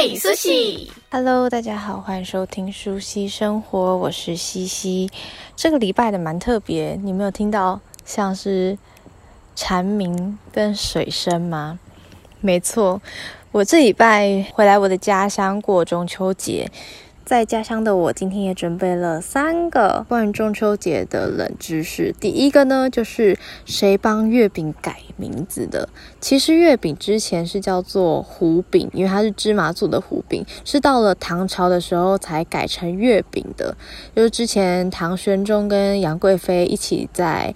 嘿苏西，Hello，大家好，欢迎收听苏西生活，我是西西。这个礼拜的蛮特别，你没有听到像是蝉鸣跟水声吗？没错，我这礼拜回来我的家乡过中秋节。在家乡的我，今天也准备了三个关于中秋节的冷知识。第一个呢，就是谁帮月饼改名字的？其实月饼之前是叫做糊饼，因为它是芝麻做的糊饼，是到了唐朝的时候才改成月饼的。就是之前唐玄宗跟杨贵妃一起在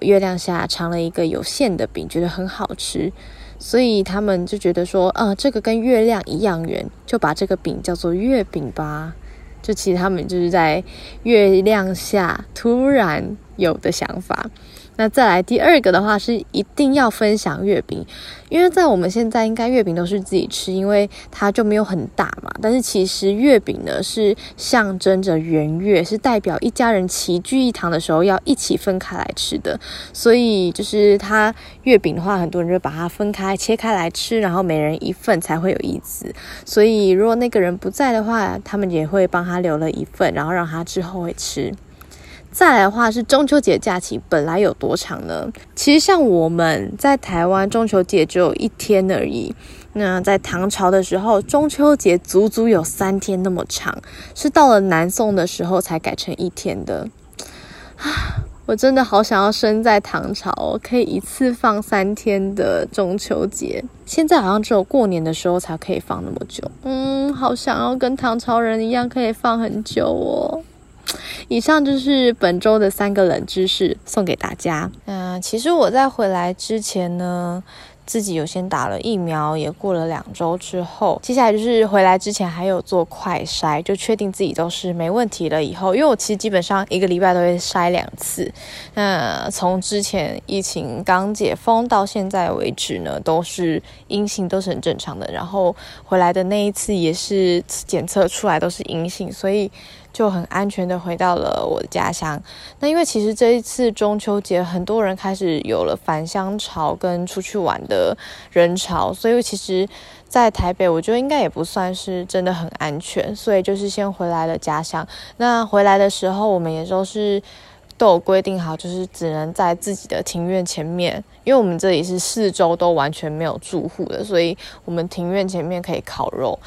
月亮下尝了一个有馅的饼，觉得很好吃。所以他们就觉得说，呃，这个跟月亮一样圆，就把这个饼叫做月饼吧。就其实他们就是在月亮下突然有的想法。那再来第二个的话是一定要分享月饼，因为在我们现在应该月饼都是自己吃，因为它就没有很大嘛。但是其实月饼呢是象征着圆月，是代表一家人齐聚一堂的时候要一起分开来吃的。所以就是它月饼的话，很多人就把它分开切开来吃，然后每人一份才会有意思。所以如果那个人不在的话，他们也会帮他留了一份，然后让他之后会吃。再来的话是中秋节假期本来有多长呢？其实像我们在台湾中秋节只有一天而已。那在唐朝的时候，中秋节足足有三天那么长，是到了南宋的时候才改成一天的。啊，我真的好想要生在唐朝，可以一次放三天的中秋节。现在好像只有过年的时候才可以放那么久。嗯，好想要跟唐朝人一样可以放很久哦。以上就是本周的三个冷知识，送给大家。嗯，其实我在回来之前呢，自己有先打了疫苗，也过了两周之后，接下来就是回来之前还有做快筛，就确定自己都是没问题了。以后，因为我其实基本上一个礼拜都会筛两次。那从之前疫情刚解封到现在为止呢，都是阴性，都是很正常的。然后回来的那一次也是检测出来都是阴性，所以。就很安全的回到了我的家乡。那因为其实这一次中秋节，很多人开始有了返乡潮跟出去玩的人潮，所以其实，在台北我觉得应该也不算是真的很安全，所以就是先回来了家乡。那回来的时候，我们也都是都有规定好，就是只能在自己的庭院前面，因为我们这里是四周都完全没有住户的，所以我们庭院前面可以烤肉。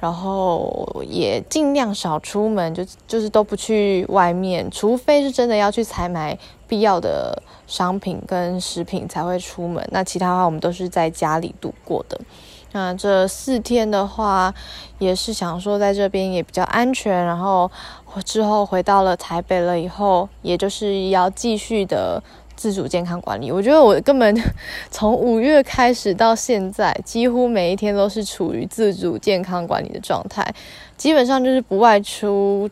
然后也尽量少出门，就就是都不去外面，除非是真的要去采买必要的商品跟食品才会出门。那其他的话，我们都是在家里度过的。那这四天的话，也是想说在这边也比较安全。然后之后回到了台北了以后，也就是要继续的。自主健康管理，我觉得我根本从五月开始到现在，几乎每一天都是处于自主健康管理的状态，基本上就是不外出，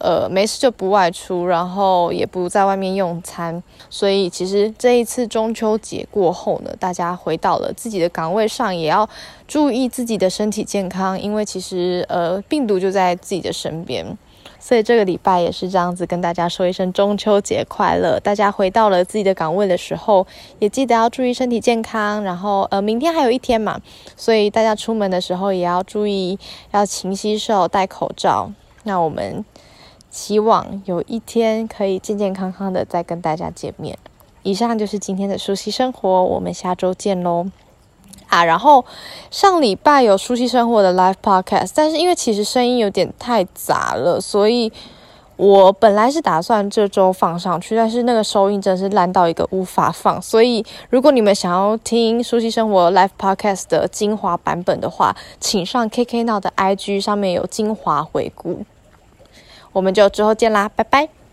呃，没事就不外出，然后也不在外面用餐。所以其实这一次中秋节过后呢，大家回到了自己的岗位上，也要注意自己的身体健康，因为其实呃，病毒就在自己的身边。所以这个礼拜也是这样子跟大家说一声中秋节快乐。大家回到了自己的岗位的时候，也记得要注意身体健康。然后呃，明天还有一天嘛，所以大家出门的时候也要注意，要勤洗手、戴口罩。那我们希望有一天可以健健康康的再跟大家见面。以上就是今天的舒希生活，我们下周见喽。啊，然后上礼拜有舒希生活的 live podcast，但是因为其实声音有点太杂了，所以我本来是打算这周放上去，但是那个收音真是烂到一个无法放。所以如果你们想要听舒希生活 live podcast 的精华版本的话，请上 KK Now 的 IG 上面有精华回顾。我们就之后见啦，拜拜。